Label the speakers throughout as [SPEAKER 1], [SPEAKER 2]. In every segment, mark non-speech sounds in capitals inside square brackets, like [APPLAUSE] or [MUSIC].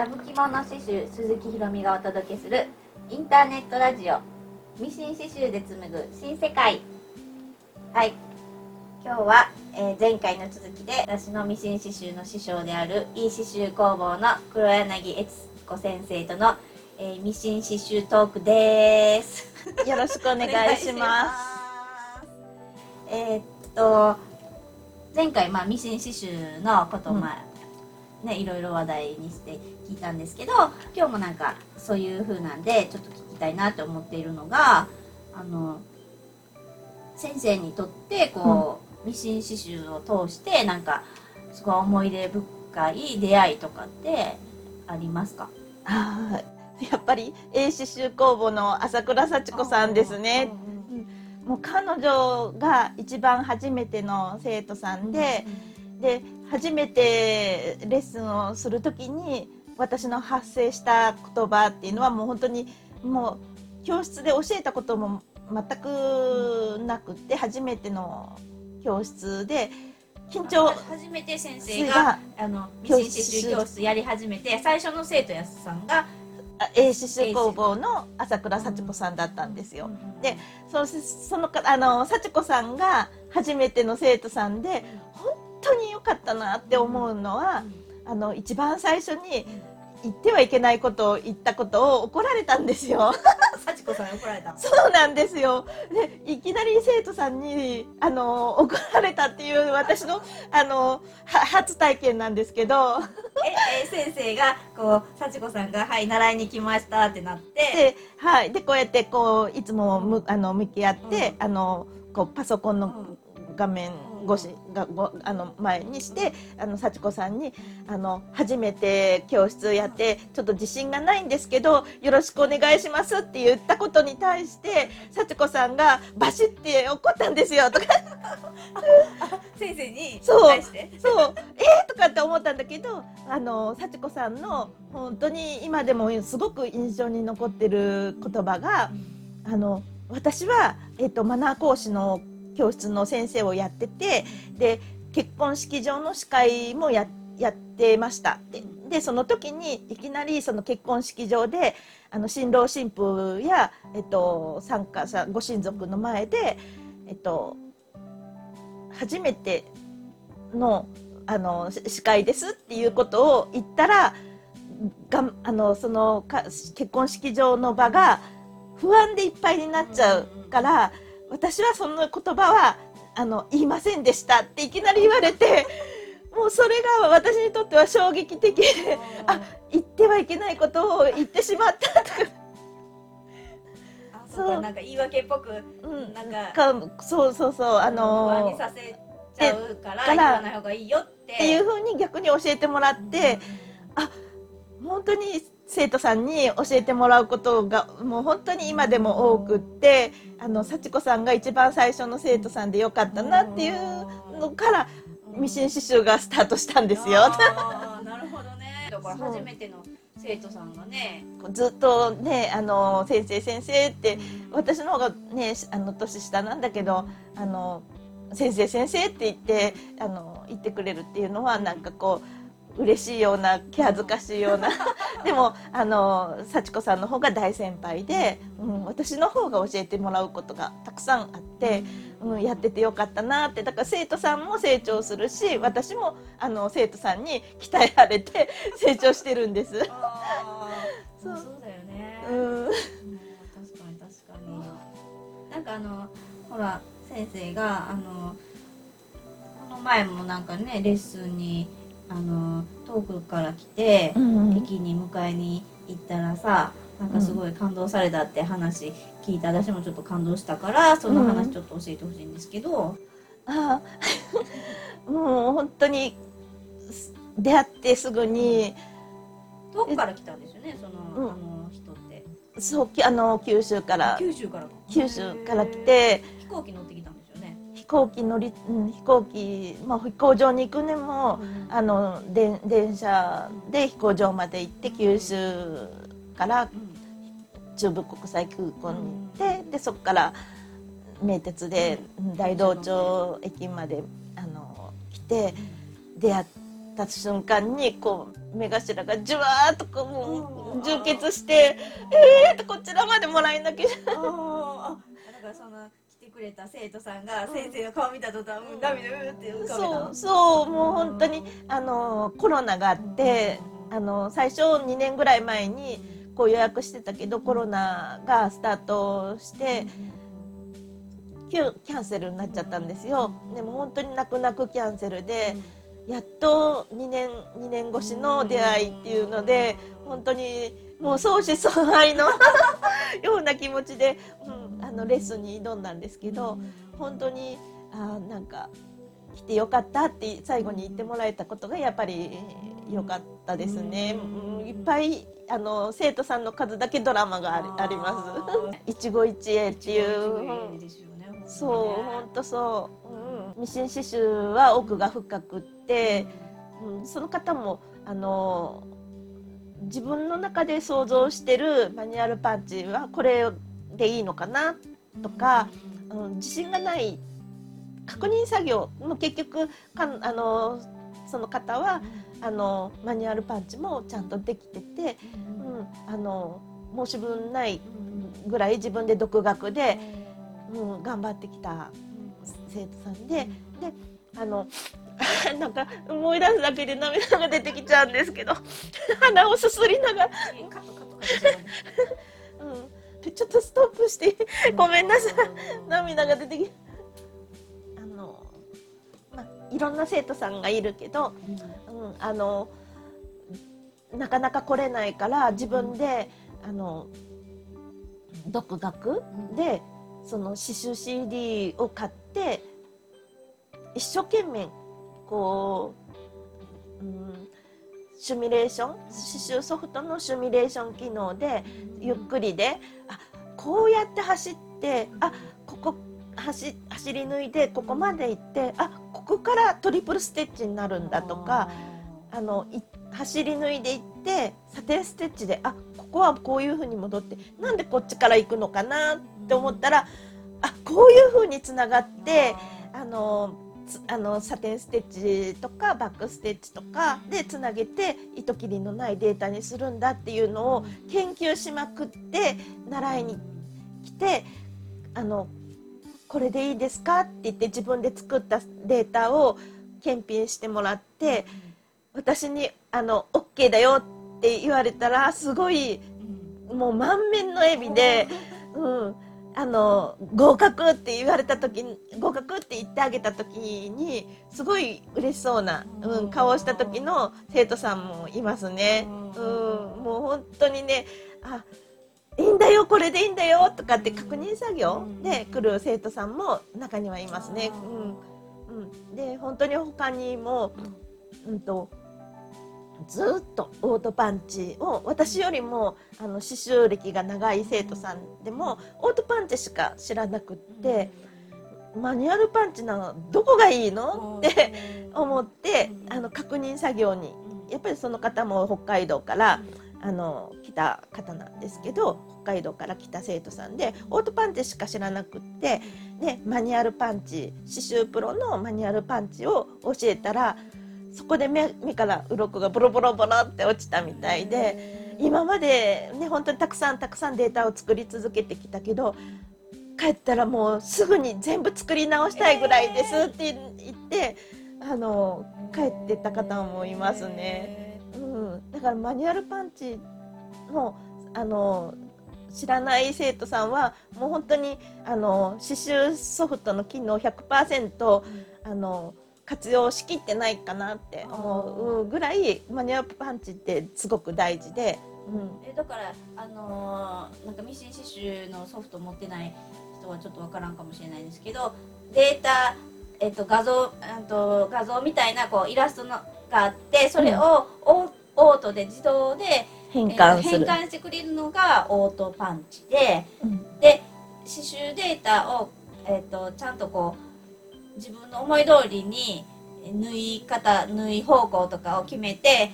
[SPEAKER 1] ラブ着物刺繍鈴木ひろみがお届けするインターネットラジオ。ミシン刺繍で紡ぐ新世界。はい。今日は、えー前回の続きで私のミシン刺繍の師匠であるいい刺繍工房の黒柳悦子先生との、えーミシン刺繍トークです。
[SPEAKER 2] よろしくお願いします。[LAUGHS]
[SPEAKER 1] す。えーっと前回、まあ、ミシン刺繍のことを、まあね、いろいろ話題にして聞いたんですけど今日もなんかそういう風なんでちょっと聞きたいなって思っているのがあの先生にとってこう、ミシン刺繍を通してなんかすごい思い出深い出会いとかってありますか？
[SPEAKER 2] はいやっぱり英刺繍工房の朝倉幸子さんですね。もう彼女が一番初めての生徒さんで、で初めてレッスンをする時に私の発生した言葉っていうのはもう本当にもう教室で教えたことも全くなくって初めての教室で緊張
[SPEAKER 1] 初めて先生が
[SPEAKER 2] が
[SPEAKER 1] あのミシン刺繍教室やり始めて最初の生徒やすさんが
[SPEAKER 2] 英刺繍工房の朝倉幸子さんだったんですよ。でそのそのかあの幸子さんが初めての生徒さんで本当に良かったなって思うのは、あの一番最初に言ってはいけないことを言ったことを怒られたんですよ。[LAUGHS]
[SPEAKER 1] 幸子さんに怒られた
[SPEAKER 2] そうなんですよ。でいきなり生徒さんにあの怒られたっていう私のあのは初体験なんですけど。
[SPEAKER 1] ええ先生がこう幸子さんが「はい習いに来ました」ってなって
[SPEAKER 2] で、はい、でこうやってこういつもむあの向き合って、あのこうパソコンの画面越しがごあの前にしてあの幸子さんにあの初めて教室やってちょっと自信がないんですけどよろしくお願いしますって言ったことに対して幸子さんがバシッて怒ったんですよとか。
[SPEAKER 1] 先生に
[SPEAKER 2] そう。
[SPEAKER 1] 対して？
[SPEAKER 2] そう。えー、とかって思ったんだけどあの幸子さんの本当に今でもすごく印象に残ってる言葉があの私は、えっとマナー講師の教室の先生をやっててで結婚式場の司会もややってました。ででその時にいきなりその結婚式場であの新郎新婦や、えっと、参加者ご親族の前で、えっと、初めてのあの司会ですっていうことを言ったらがんあのそのか結婚式場の場が不安でいっぱいになっちゃうから私はその言葉はあの言いませんでしたっていきなり言われて [LAUGHS] もうそれが私にとっては衝撃的であ言ってはいけないことを言ってしまったとか、
[SPEAKER 1] あそうかなんか言い訳っぽく
[SPEAKER 2] うん、
[SPEAKER 1] なんか
[SPEAKER 2] かそうそうそうあ
[SPEAKER 1] 不安
[SPEAKER 2] の
[SPEAKER 1] にさせちゃうから言わない方がいいよって。
[SPEAKER 2] っていうふうに逆に教えてもらって、本当に生徒さんに教えてもらうことがもう本当に今でも多くってあの幸子さんが一番最初の生徒さんでよかったなっていうのからミシン刺繍がスタートしたんですよ。
[SPEAKER 1] なるほどね。だから初めての生徒さんがね。
[SPEAKER 2] ずっとねあの先生先生って私の方がねあの年下なんだけどあの先生先生って言ってあの言ってくれるっていうのはなんかこう嬉しいような気恥ずかしいような。[LAUGHS] でもあの幸子さんの方が大先輩で、うん、私の方が教えてもらうことがたくさんあって、うん、やっててよかったなって。だから生徒さんも成長するし私もあの生徒さんに鍛えられて [LAUGHS] 成長してるんです。[LAUGHS] そう。
[SPEAKER 1] そうだよね。
[SPEAKER 2] うん。
[SPEAKER 1] うん確かに確かに。なんかあのほら先生があのこの前もなんかねレッスンにあの遠くから来て、
[SPEAKER 2] うん
[SPEAKER 1] 駅に迎えに行ったらさなんかすごい感動されたって話聞いて、私もちょっと感動したからその話ちょっと教えてほしいんですけど、
[SPEAKER 2] ああ。[LAUGHS] もう本当にす出会ってすぐに。
[SPEAKER 1] 遠くから来たんですよねその,、
[SPEAKER 2] うん。
[SPEAKER 1] あの人って。
[SPEAKER 2] そうきあの九州から。
[SPEAKER 1] 九州から
[SPEAKER 2] 九州から来て。
[SPEAKER 1] 飛行機乗って
[SPEAKER 2] 行機乗り、うん、飛行機、まあ、飛行場に行くねもあので電車で飛行場まで行って九州から中部国際空港に行ってでそこから名鉄でうん。大道町駅まであの来て出会った瞬間にこう目頭がじゅわーっとこうもう充血してえーとこちらまでもらえなき。ゃ
[SPEAKER 1] だからそのくれた生徒さんが先生の顔見た途端、うん、涙うーって浮か
[SPEAKER 2] そうそうもう本当にあのコロナがあってあの最初2年ぐらい前にこう予約してたけどコロナがスタートしてキュキャンセルになっちゃったんですよ。でも本当に泣く泣くキャンセルでやっと2年2年越しの出会いっていうので本当にもう相思相愛の [LAUGHS] ような気持ちで、うん、あのレッスンに挑んだんですけど本当にあなんか来てよかったって最後に言ってもらえたことがやっぱり良かったですね。うん、いっぱいあの生徒さんの数だけドラマがありあります。一期一会っていう。そう本当そう、うん、ミシン刺繍は奥が深くって、うん、その方もあの自分の中で想像してるマニュアルパンチはこれでいいのかなとか、うん、自信がない確認作業も結局かあのその方はあのマニュアルパンチもちゃんとできてて、うん、あの申し分ないぐらい自分で独学で、うん、頑張ってきた生徒さんでであの [LAUGHS] なんか思い出すだけで涙が出てきちゃうんですけど鼻をすすりながら、[LAUGHS] うん、[LAUGHS] ちょっとストップしてごめんなさい。涙が出てきあの、まあ、いろんな生徒さんがいるけど、うん、あのなかなか来れないから自分であの独学でその刺繍 CD を買って一生懸命こう、うん、シミュレーション刺繍ソフトのシミュレーション機能でゆっくりであこうやって走ってあここ走走り抜いてここまで行ってあここからトリプルステッチになるんだとかあのい走り抜いでいってサテンステッチであここはこういうふうに戻ってなんでこっちから行くのかなって思ったらあこういうふうにつながってあのあのサテンステッチとかバックステッチとかでつなげて糸切りのないデータにするんだっていうのを研究しまくって習いに来てあのこれでいいですかって言って自分で作ったデータを検品してもらって私にあの OK だよって言われたらすごいもう満面の笑みで、うん、あの合格って言われた時に合格って言ってあげた時にすごい嬉しそうな、うん、顔をした時の生徒さんもいますね。うん、もう本当にねあいいんだよこれでいいんだよとかって確認作業で来る生徒さんも中にはいますね。うんうん、で本当に他にも、うんとずっとオートパンチを私よりもあの刺繍歴が長い生徒さんでもオートパンチしか知らなくって、マニュアルパンチなのどこがいいの？って思ってあの確認作業に。やっぱりその方も北海道からあの来た方なんですけど北海道から来た生徒さんでオートパンチしか知らなくってでマニュアルパンチ刺繍プロのマニュアルパンチを教えたらそこで目目から鱗がボロボロボロって落ちたみたいで今までね本当にたくさんたくさんデータを作り続けてきたけど帰ったらもうすぐに全部作り直したいぐらいですって言って、あの帰ってた方もいますね。うん、だからマニュアルパンチのあの知らない生徒さんはもう本当にあの刺繍ソフトの機能100%あの活用しきってないかなって思うぐらいマニュアルパンチってすごく大事で、うん、
[SPEAKER 1] えだからあのーなんかミシン刺繍のソフト持ってない人はちょっとわからんかもしれないですけどデータ、えっと画像あと画像みたいなこうイラストのがあってそれをオ,、オートで自動で
[SPEAKER 2] 変換する。
[SPEAKER 1] えー変換してくれるのがオートパンチで
[SPEAKER 2] うん。
[SPEAKER 1] で刺繍データを、えっとちゃんとこう自分の思い通りにえー縫い方縫い方向とかを決めて、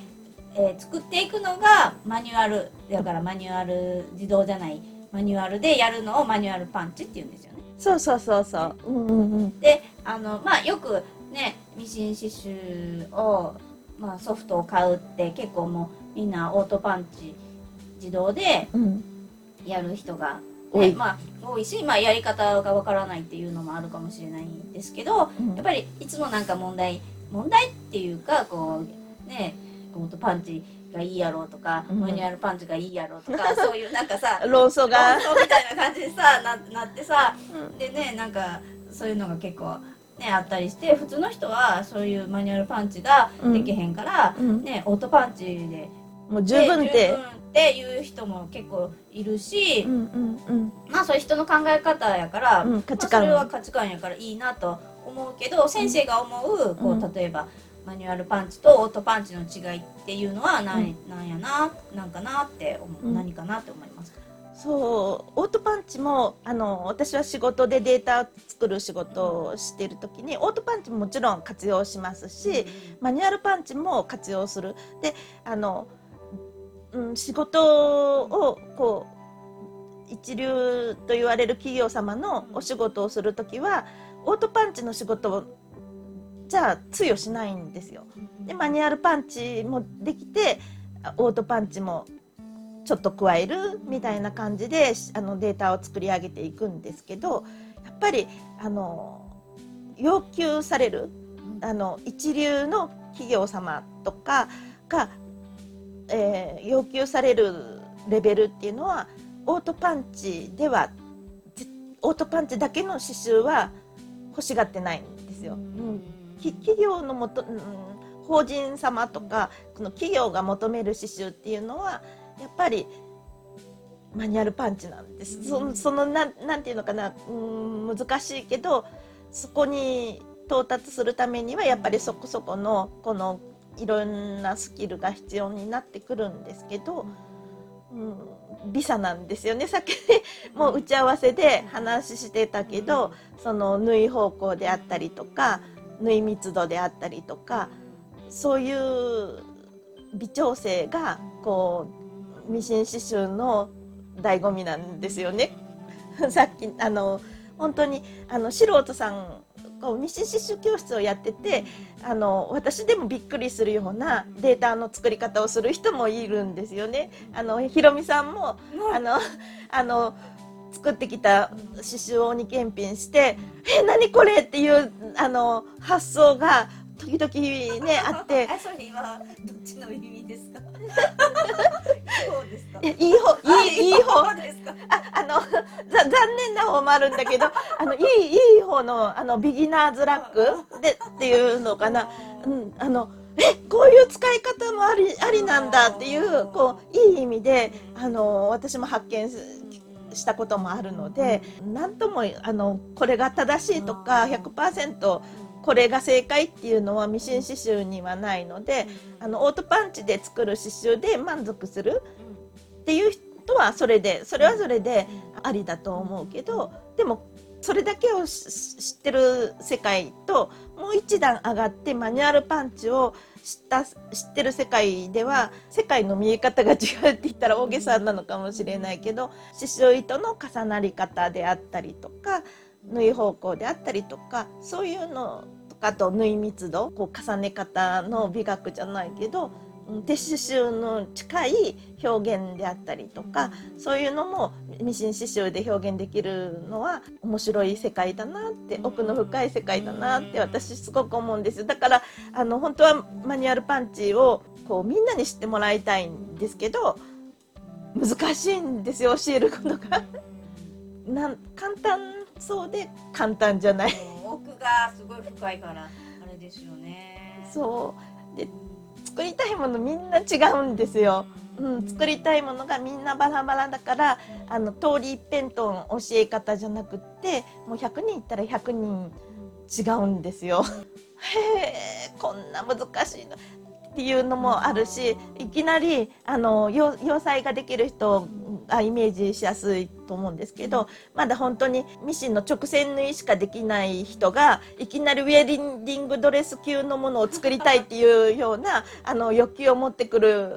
[SPEAKER 1] えー作っていくのがマニュアルだからマニュアル自動じゃないマニュアルでやるのをマニュアルパンチって言うんですよね。
[SPEAKER 2] そうそうそうそう。うんうんうん。
[SPEAKER 1] であのまあよくねミシン刺繍をまあ、ソフトを買うって結構もうみんなオートパンチ自動で
[SPEAKER 2] うん
[SPEAKER 1] やる人が、ねまあ、多いし、まあ、やり方がわからないっていうのもあるかもしれないんですけど
[SPEAKER 2] うん。
[SPEAKER 1] やっぱりいつもなんか問題問題っていうかこうねオートパンチがいいやろうとか、
[SPEAKER 2] うん。
[SPEAKER 1] マニュアルパンチがいいやろうとか [LAUGHS] そういうなんかさ
[SPEAKER 2] 論争が。
[SPEAKER 1] 論争みたいな感じでさななってさ
[SPEAKER 2] うん。
[SPEAKER 1] でねなんかそういうのが結構ねあったりして普通の人はそういうマニュアルパンチができへんから、
[SPEAKER 2] うん。
[SPEAKER 1] ねオートパンチで
[SPEAKER 2] もう十分っ
[SPEAKER 1] で
[SPEAKER 2] て
[SPEAKER 1] っていう人も結構いるし、
[SPEAKER 2] うんうん
[SPEAKER 1] まあそれ人の考え方やから、
[SPEAKER 2] うん価値
[SPEAKER 1] まあ、それは
[SPEAKER 2] 観
[SPEAKER 1] 価値観やからいいなと思うけど先生が思うこ
[SPEAKER 2] うん。
[SPEAKER 1] う例えばマニュアルパンチとオートパンチの違いっていうのは何,、
[SPEAKER 2] うん。
[SPEAKER 1] なんやななんかなって思う、
[SPEAKER 2] うん。
[SPEAKER 1] 何かなって思います。
[SPEAKER 2] そうオートパンチもあの私は仕事でデータを作る仕事をしてる時にオートパンチももちろん活用しますし、マニュアルパンチも活用する。であの、うん、仕事をこう一流と言われる企業様のお仕事をする時はオートパンチの仕事をじゃあ通用しないんですよ。でマニュアルパンチもできてオートパンチもちょっと加えるみたいな感じであのデータを作り上げていくんですけどやっぱりあの要求されるあの一流の企業様とかが、えー要求されるレベルっていうのはオートパンチではぜオートパンチだけの刺繍は欲しがってないんですよ。うんき企業のもと、うん、法人様とかこの企業が求める刺繍っていうのはやっぱりマニュアルパンチなんです。そそのなんなんていうのかな、うん、難しいけどそこに到達するためにはやっぱりそこそこのこのいろんなスキルが必要になってくるんですけど、うん、ビザなんですよね。さっきもう打ち合わせで話してたけどその縫い方向であったりとか縫い密度であったりとかそういう微調整がこうミシン刺繍の醍醐味なんですよね。[LAUGHS] さっきあの本当にあの素人さんこうミシン刺繍教室をやっててあの私でもびっくりするようなデータの作り方をする人もいるんですよね。あのひろみさんもあのあの作ってきた刺繍を鬼検品して「え何これ!」っていうあの発想が時々ね [LAUGHS] あって。
[SPEAKER 1] あそれ今どっちの意味ですか？[LAUGHS] [LAUGHS] そうですか？
[SPEAKER 2] いやいい方いいいい方もあるんだけど [LAUGHS] あのいいいい方のあのビギナーズラックでっていうのかな、うん、あのえこういう使い方もありありなんだっていうこういい意味であの私も発見したこともあるので何ともあのこれが正しいとか100%これが正解っていうのはミシン刺繍にはないのであのオートパンチで作る刺繍で満足するっていう人はそれでそれはそれでありだと思うけどでもそれだけをし知ってる世界ともう一段上がってマニュアルパンチを知った知ってる世界では世界の見え方が違うって言ったら大げさなのかもしれないけど刺繍糸の重なり方であったりとか縫い方向であったりとかそういうのとかあと縫い密度こう重ね方の美学じゃないけどうん手刺繍の近い表現であったりとかそういうのもミシン刺繍で表現できるのは面白い世界だなって奥の深い世界だなって私すごく思うんですよだからあの本当はマニュアルパンチをこうみんなに知ってもらいたいんですけど難しいんですよ教えることが。[LAUGHS] なん簡単そうで簡単じゃない。
[SPEAKER 1] 奥がすごい深いからあれですよね
[SPEAKER 2] そうで作りたいものみんな違うんですよ。うん、作りたいものがみんなバラバラだからあの通り一辺倒の教え方じゃなくってもう100人いったら100人違うんですよ。[LAUGHS] へえこんな難しいのっていうのもあるしいきなりあの洋洋裁ができる人がイメージしやすいと思うんですけどまだ本当にミシンの直線縫いしかできない人がいきなりウェディングドレス級のものを作りたいっていうようなあの欲求を持ってくる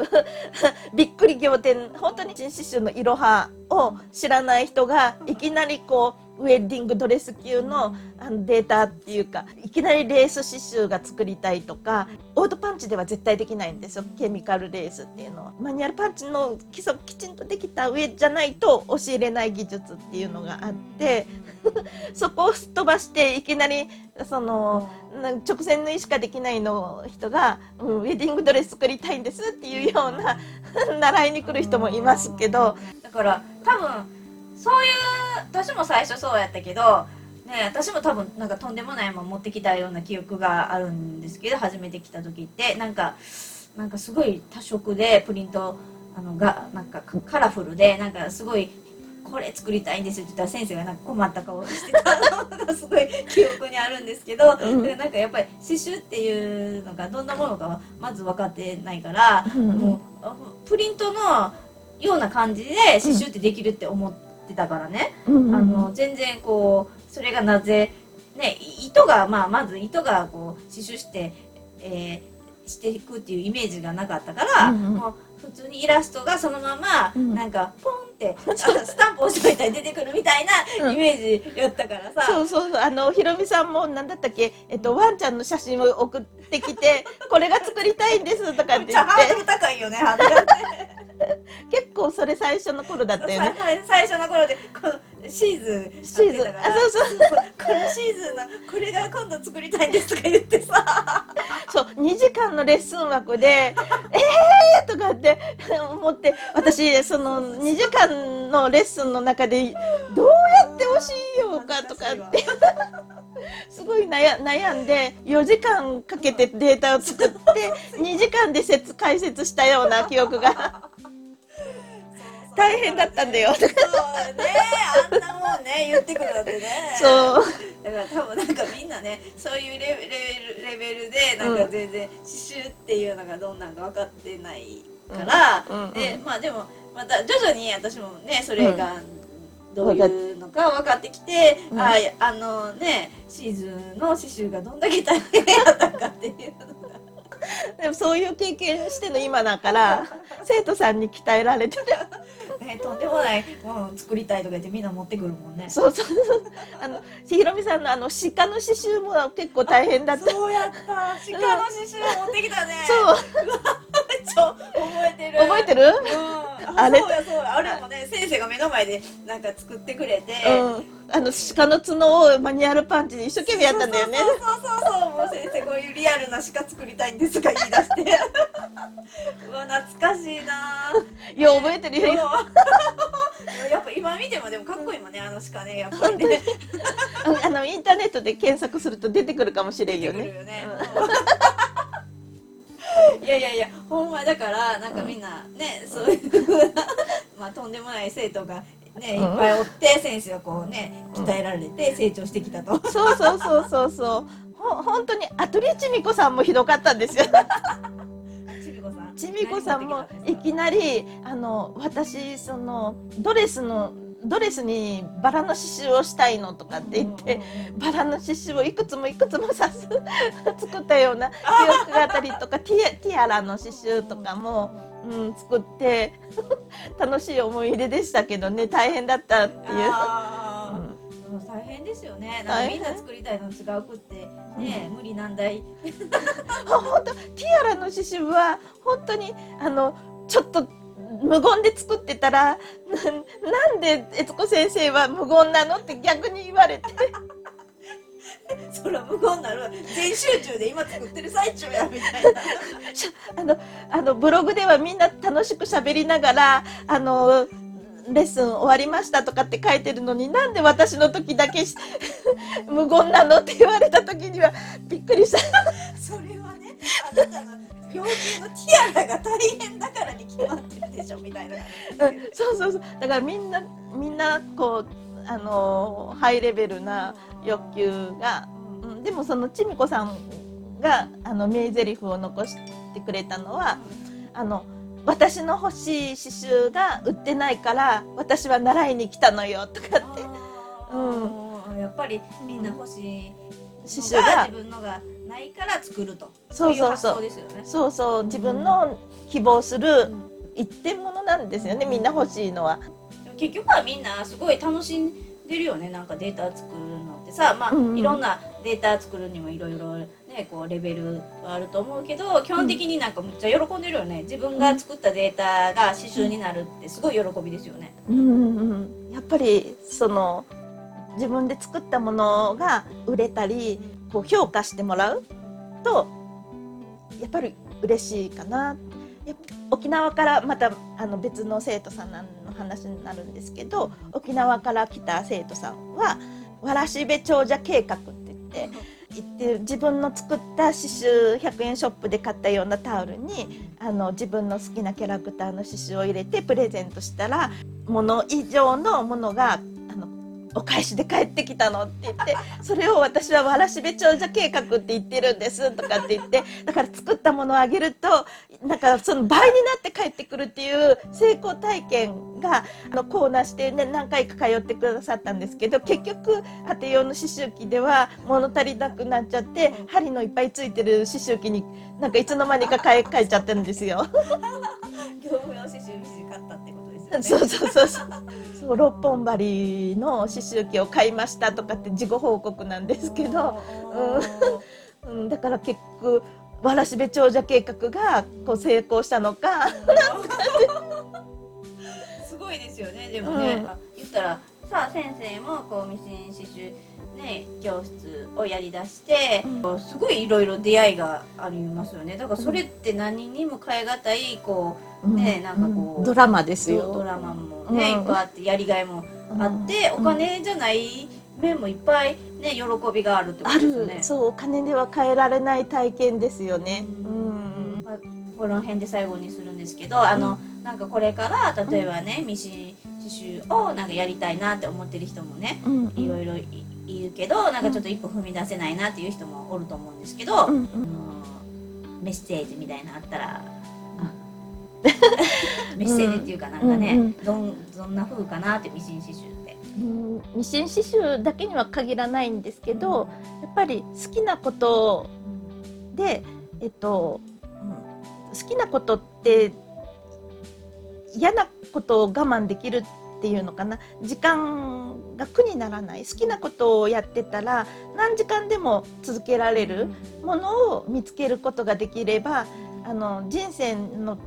[SPEAKER 2] [LAUGHS] びっくり仰天本当に新刺繍のいろはを知らない人がいきなりこうウェディングドレス級のあのデータっていうかいきなりレース刺繍が作りたいとかオートパンチでは絶対できないんですよ。ケミカルレースっていうのは。マニュアルパンチの基礎きちんとできた上じゃないと教えれない技術っていうのがあって [LAUGHS] そこをすっ飛ばしていきなりそのな直線縫いしかできないの人が、うん、ウェディングドレス作りたいんですっていうような [LAUGHS] 習いに来る人もいますけど。
[SPEAKER 1] だから多分そういう私も最初そうやったけどね私も多分なんかとんでもないもん持ってきたような記憶があるんですけど初めて来た時って。なんかなんかすごい多色でプリントあのがなんかカラフルでなんかすごいこれ作りたいんですよって言ったら先生がなんか困った顔してたのがすごい記憶にあるんですけど、
[SPEAKER 2] うん。
[SPEAKER 1] でなんかやっぱり刺繍っていうのがどんなものかはまず分かってないから、
[SPEAKER 2] うん。
[SPEAKER 1] もうあプリントのような感じで刺繍ってできるって思ってたからね、
[SPEAKER 2] うん
[SPEAKER 1] あの全然こうそれがなぜねい糸がまあまず糸がこう刺繍して、えーしていくっていうイメージがなかったから、
[SPEAKER 2] うんうん。
[SPEAKER 1] もう普通にイラストがそのまま、
[SPEAKER 2] うん。
[SPEAKER 1] なんかポンってあスタンプ押しといたら出てくるみたいなイメージやったからさ、
[SPEAKER 2] そうそうそう。あのひろみさんも何だったっけ、えっと、ワンちゃんの写真を送ってきてこれが作りたいんですとかって言って。
[SPEAKER 1] 高いよね [LAUGHS]
[SPEAKER 2] 結構それ最初の頃だったよね。
[SPEAKER 1] さ最初の頃でこのシーズン
[SPEAKER 2] シーズン。あそうそう。
[SPEAKER 1] このシーズンのこれが今度作りたいんですとか言ってさ。[LAUGHS]
[SPEAKER 2] そう2時間のレッスン枠で「[LAUGHS] えー!」とかって思って私その2時間のレッスンの中でどうやって教えようかとかってすごい悩悩んで4時間かけてデータを作って2時間で説解説したような記憶が大変だったんだよ。
[SPEAKER 1] そうね。あんなもんね言ってくるわけね。
[SPEAKER 2] そう。
[SPEAKER 1] だから多分なんかみんなねそういうレレベルレベルでなんか全然刺繍っていうのがどんなんか分かってないから、
[SPEAKER 2] うんうん
[SPEAKER 1] でまあでもまた徐々に私もねそれがどういうのか分かってきて、
[SPEAKER 2] うん。
[SPEAKER 1] ああのねシーズンの刺繍がどんだけ大変やったかっていうの。が。
[SPEAKER 2] でもそういう経験しての今だから生徒さんに鍛えられてる
[SPEAKER 1] ね、とんでもないものを作りたいとか言ってみんな持ってくるもんね。
[SPEAKER 2] そうそうそうあのひろみさんのあの鹿の刺繍も結構大変だった
[SPEAKER 1] そうやった。鹿の刺繍持ってきたね。
[SPEAKER 2] そう [LAUGHS]
[SPEAKER 1] そう覚えてる。
[SPEAKER 2] 覚えてる？
[SPEAKER 1] うん。
[SPEAKER 2] あれ？
[SPEAKER 1] そうやそうや。あれもね先生が目の前でなんか作ってくれて。
[SPEAKER 2] うん。あの鹿の角をマニュアルパンチで一生懸命やったんだよね。
[SPEAKER 1] そうそうそうそう。もう先生こういうリアルな鹿作りたいんですとか言い出して。[LAUGHS] うわ懐かしいな。
[SPEAKER 2] いや覚えてるよ。[LAUGHS]
[SPEAKER 1] やっぱ今見てもでもかっこいいもんねあの鹿ねやっぱりね。
[SPEAKER 2] ああのインターネットで検索すると出てくるかもしれんよね。
[SPEAKER 1] 出てくるよね。[LAUGHS] いやいやいやほんまだからなんかみんなねそういうまあとんでもない生徒がねいっぱいおって先生はこうね鍛えられて成長してきたと。
[SPEAKER 2] そうそうそうそうそう。ほ本当にアトリちみこさんもひどかったんですよ。
[SPEAKER 1] ち
[SPEAKER 2] みこさん。もい
[SPEAKER 1] 何
[SPEAKER 2] きなりあの私そのドレスのドレスにバラの刺繍をしたいのとかって言ってバラの刺繍をいくつもいくつもさす作ったような記憶があったりとかティアティアラの刺繍とかも、うん、作って [LAUGHS] 楽しい思い出でしたけどね大変だったっていう。うん
[SPEAKER 1] 大変ですよね。なんかみんな作りたいの違うくってね、無理難題。[LAUGHS]
[SPEAKER 2] 本当ティアラの刺繍は本当にあのちょっと無言で作ってたらな [LAUGHS] なんで悦子先生は無言なのって逆に言われて [LAUGHS]
[SPEAKER 1] そら無言なるわ全集中で今作ってる最中やみたいな。[LAUGHS]
[SPEAKER 2] あのあのブログではみんな楽しく喋りながらあのレッスン終わりましたとかって書いてるのになんで私の時だけし無言なのって言われた時にはびっくりした。
[SPEAKER 1] それはねあなたの表現のティアラが大変だからに決まってるでしょみたいな。
[SPEAKER 2] うんそうそうそう。だからみんなみんなこうあのハイレベルな欲求が、うん、でもそのちみこさんがあの名台詞を残してくれたのはあの私の欲しい刺繍が売ってないから私は習いに来たのよとかって。
[SPEAKER 1] うん。やっぱりみんな欲しい
[SPEAKER 2] 刺繍が
[SPEAKER 1] 自分のがないから作ると。
[SPEAKER 2] そうそうそう。
[SPEAKER 1] い発想ですよね。
[SPEAKER 2] そうそう。自分の希望する一点物なんですよねみんな欲しいのは。
[SPEAKER 1] でも結局はみんなすごい楽しん出るよねなんかデータ作るのって。さまあ、
[SPEAKER 2] うんうん。
[SPEAKER 1] いろんなデータ作るにもいろいろねこうレベルはあると思うけど基本的になんかむっちゃ喜んでるよね。自分が作ったデータが刺繍になるってすごい喜びですよね。
[SPEAKER 2] うんうん。うん、やっぱりその自分で作ったものが売れたりこう評価してもらうとやっぱり嬉しいかな。沖縄からまたあの別の生徒さんの話になるんですけど沖縄から来た生徒さんは「わらしべ長者計画」って言って言って自分の作った刺繍100円ショップで買ったようなタオルにあの自分の好きなキャラクターの刺繍を入れてプレゼントしたらもの以上のものがお返しで返ってきたの？って言ってそれを私はわらしべ長者計画って言ってるんですとかって言ってだから作ったものをあげるとなんかその倍になって帰ってくるっていう成功体験があのコーナーして、ね、何回か通ってくださったんですけど結局家庭用の刺繍機では物足りなくなっちゃって針のいっぱいついてる刺繍機になんかいつの間にか変え変えちゃってるんですよ。
[SPEAKER 1] 業務用刺繍生地買ったってことですよね。
[SPEAKER 2] そうそうそうそう。六本針の刺繍機を買いましたとかって事後報告なんですけど、うん、だから結局わらしべ長者計画がこう成功したのか、[LAUGHS]
[SPEAKER 1] すごいですよね。でもね、
[SPEAKER 2] うん。
[SPEAKER 1] あ言ったらさあ先生もこうミシン刺繍ね教室をやりだして、
[SPEAKER 2] うん。
[SPEAKER 1] すごいいろいろ出会いがありますよね。だからそれって何にも変え難いこねなんかこう
[SPEAKER 2] うん。ドラマです
[SPEAKER 1] う
[SPEAKER 2] よ。
[SPEAKER 1] ドラマもね、
[SPEAKER 2] うん。
[SPEAKER 1] いっぱいあってやりがいもあって、
[SPEAKER 2] うん。
[SPEAKER 1] お金じゃない面もいっぱいね喜びがあるってこ
[SPEAKER 2] あ
[SPEAKER 1] とですよね。
[SPEAKER 2] る、そうお金では変えられない体験ですよね。うん、
[SPEAKER 1] まあ、この辺で最後にするんですけどあの、なんかこれから例えばねミシン刺繍をなんかやりたいなって思ってる人もね
[SPEAKER 2] うん、
[SPEAKER 1] いろいろいいるけどなんかちょっと一歩踏み出せないなっていう人もおると思うんですけど、
[SPEAKER 2] うん、うん。
[SPEAKER 1] メッセージみたいなのあったら。[LAUGHS] メッセージっていうかなんかね、
[SPEAKER 2] うんうん
[SPEAKER 1] どんどんな風かなってミシン刺繍って。
[SPEAKER 2] うん。ミシン刺繍だけには限らないんですけどやっぱり好きなことで、えっと、好きなことって嫌なことを我慢できるっていうのかな時間が苦にならない好きなことをやってたら何時間でも続けられるものを見つけることができればあの人生の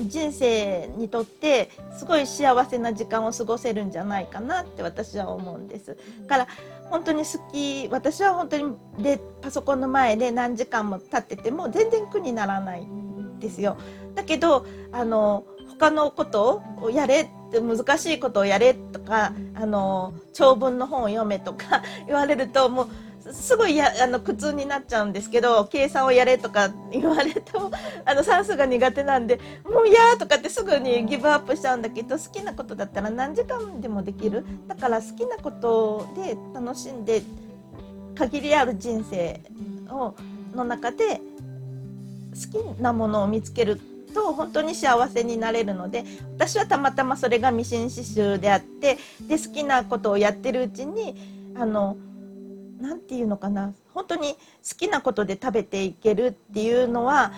[SPEAKER 2] 人生にとってすごい幸せな時間を過ごせるんじゃないかなって私は思うんです。だから本当に好き私は本当にでパソコンの前で何時間も経ってても全然苦にならないんですよ。だけどあの他のことをやれ難しいことをやれとかあの長文の本を読めとか [LAUGHS] 言われるともうすごいやあの苦痛になっちゃうんですけど計算をやれとか言われても [LAUGHS] あの算数が苦手なんでもう嫌とかってすぐにギブアップしちゃうんだけど好きなことだったら何時間でもできる。だから好きなことで楽しんで限りある人生をの中で好きなものを見つけると本当に幸せになれるので私はたまたまそれがミシン刺繍であってで好きなことをやってるうちにあのなんていうのかな本当に好きなことで食べていけるっていうのは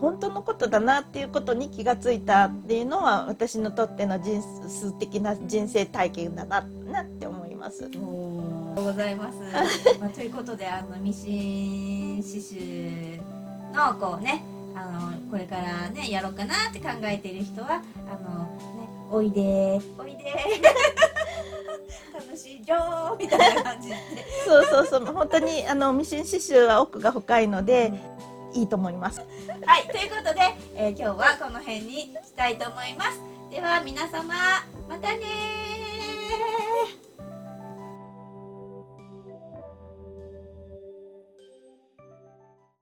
[SPEAKER 2] 本当のことだなっていうことに気がついたっていうのは私にとっての人数的な人生体験だななって思います。
[SPEAKER 1] おございます。まあ、ということであのミシン刺繍のこうねあのこれからねやろうかなって考えている人はあのねおいでおいで [LAUGHS] 楽しいよみたいな感じで。
[SPEAKER 2] そうそうそう本当にあのミシン刺繍は奥が深いのでいいと思います。
[SPEAKER 1] はいということで、えー今日はこの辺にしたいと思います。では皆様またねー